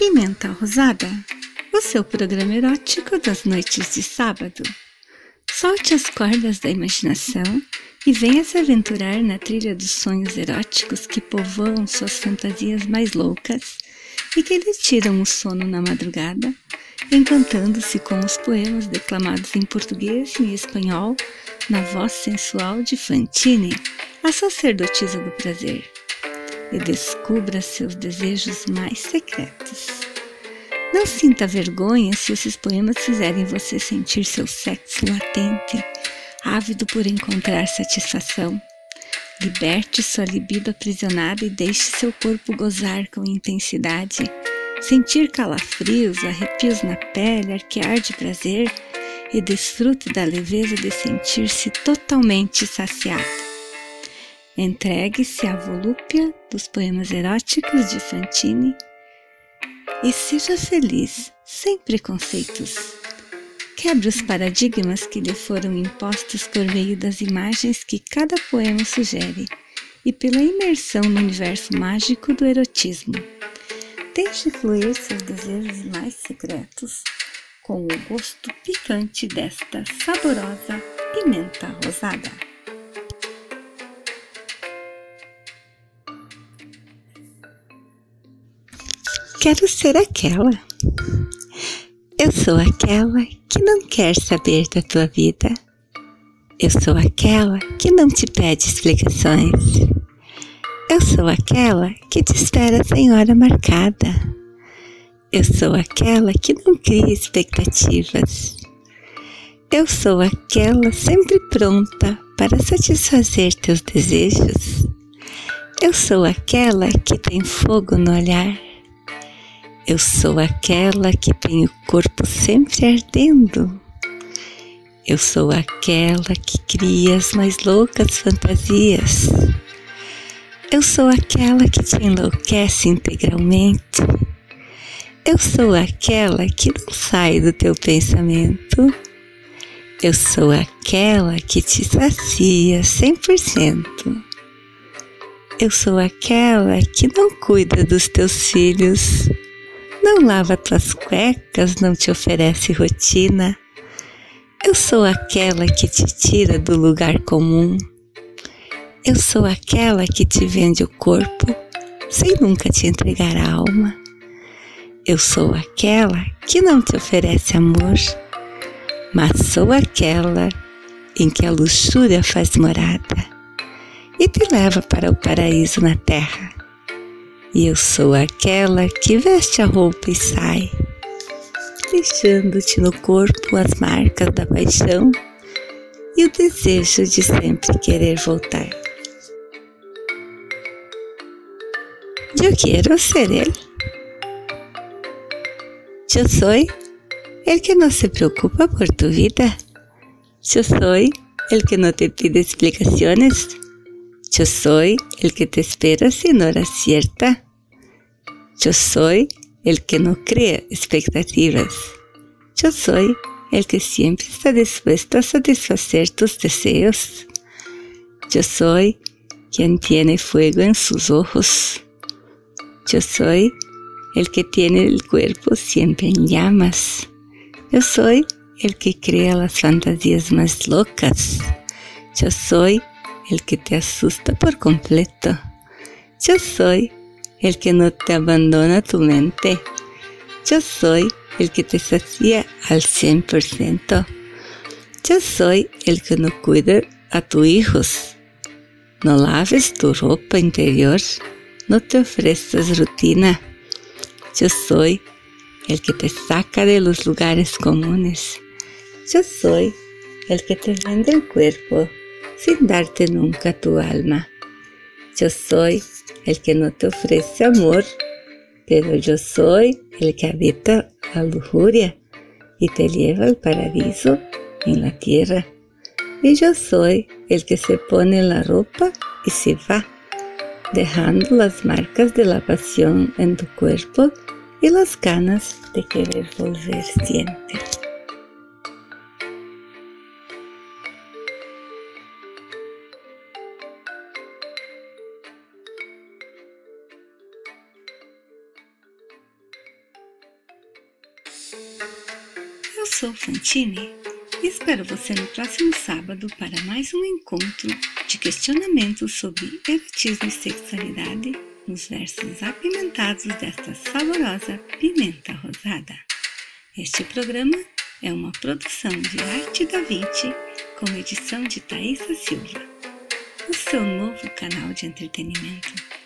Pimenta Rosada, o seu programa erótico das noites de sábado. Solte as cordas da imaginação e venha se aventurar na trilha dos sonhos eróticos que povoam suas fantasias mais loucas e que lhe tiram o sono na madrugada, encantando-se com os poemas declamados em português e espanhol na voz sensual de Fantine, a sacerdotisa do prazer, e descubra seus desejos mais secretos. Não sinta vergonha se esses poemas fizerem você sentir seu sexo latente, ávido por encontrar satisfação. Liberte sua libido aprisionada e deixe seu corpo gozar com intensidade, sentir calafrios, arrepios na pele, arquear de prazer e desfrute da leveza de sentir-se totalmente saciado. Entregue-se à volúpia dos poemas eróticos de Fantine e seja feliz, sem preconceitos. Quebre os paradigmas que lhe foram impostos por meio das imagens que cada poema sugere e pela imersão no universo mágico do erotismo. Deixe fluir seus desejos mais secretos com o gosto picante desta saborosa pimenta rosada. Quero ser aquela. Eu sou aquela que não quer saber da tua vida. Eu sou aquela que não te pede explicações. Eu sou aquela que te espera sem hora marcada. Eu sou aquela que não cria expectativas. Eu sou aquela sempre pronta para satisfazer teus desejos. Eu sou aquela que tem fogo no olhar. Eu sou aquela que tem o corpo sempre ardendo. Eu sou aquela que cria as mais loucas fantasias. Eu sou aquela que te enlouquece integralmente. Eu sou aquela que não sai do teu pensamento. Eu sou aquela que te sacia 100%. Eu sou aquela que não cuida dos teus filhos não lava tuas cuecas, não te oferece rotina. Eu sou aquela que te tira do lugar comum. Eu sou aquela que te vende o corpo sem nunca te entregar a alma. Eu sou aquela que não te oferece amor, mas sou aquela em que a luxúria faz morada e te leva para o paraíso na terra e eu sou aquela que veste a roupa e sai, deixando-te no corpo as marcas da paixão e o desejo de sempre querer voltar. Eu quero ser ele. Eu sou el que não se preocupa por tu vida. Eu sou el que não te pide explicações Yo soy el que te espera sin hora cierta. Yo soy el que no crea expectativas. Yo soy el que siempre está dispuesto a satisfacer tus deseos. Yo soy quien tiene fuego en sus ojos. Yo soy el que tiene el cuerpo siempre en llamas. Yo soy el que crea las fantasías más locas. Yo soy el que te asusta por completo. Yo soy el que no te abandona tu mente. Yo soy el que te sacia al 100%. Yo soy el que no cuida a tus hijos. No laves tu ropa interior. No te ofreces rutina. Yo soy el que te saca de los lugares comunes. Yo soy el que te vende el cuerpo sin darte nunca tu alma. Yo soy el que no te ofrece amor, pero yo soy el que habita la lujuria y te lleva al paraíso en la tierra. Y yo soy el que se pone la ropa y se va, dejando las marcas de la pasión en tu cuerpo y las ganas de querer volver siempre. Sou Fantine e espero você no próximo sábado para mais um encontro de questionamentos sobre erotismo e sexualidade nos versos apimentados desta saborosa pimenta rosada. Este programa é uma produção de Arte da Vinci com edição de Thaisa Silva, o seu novo canal de entretenimento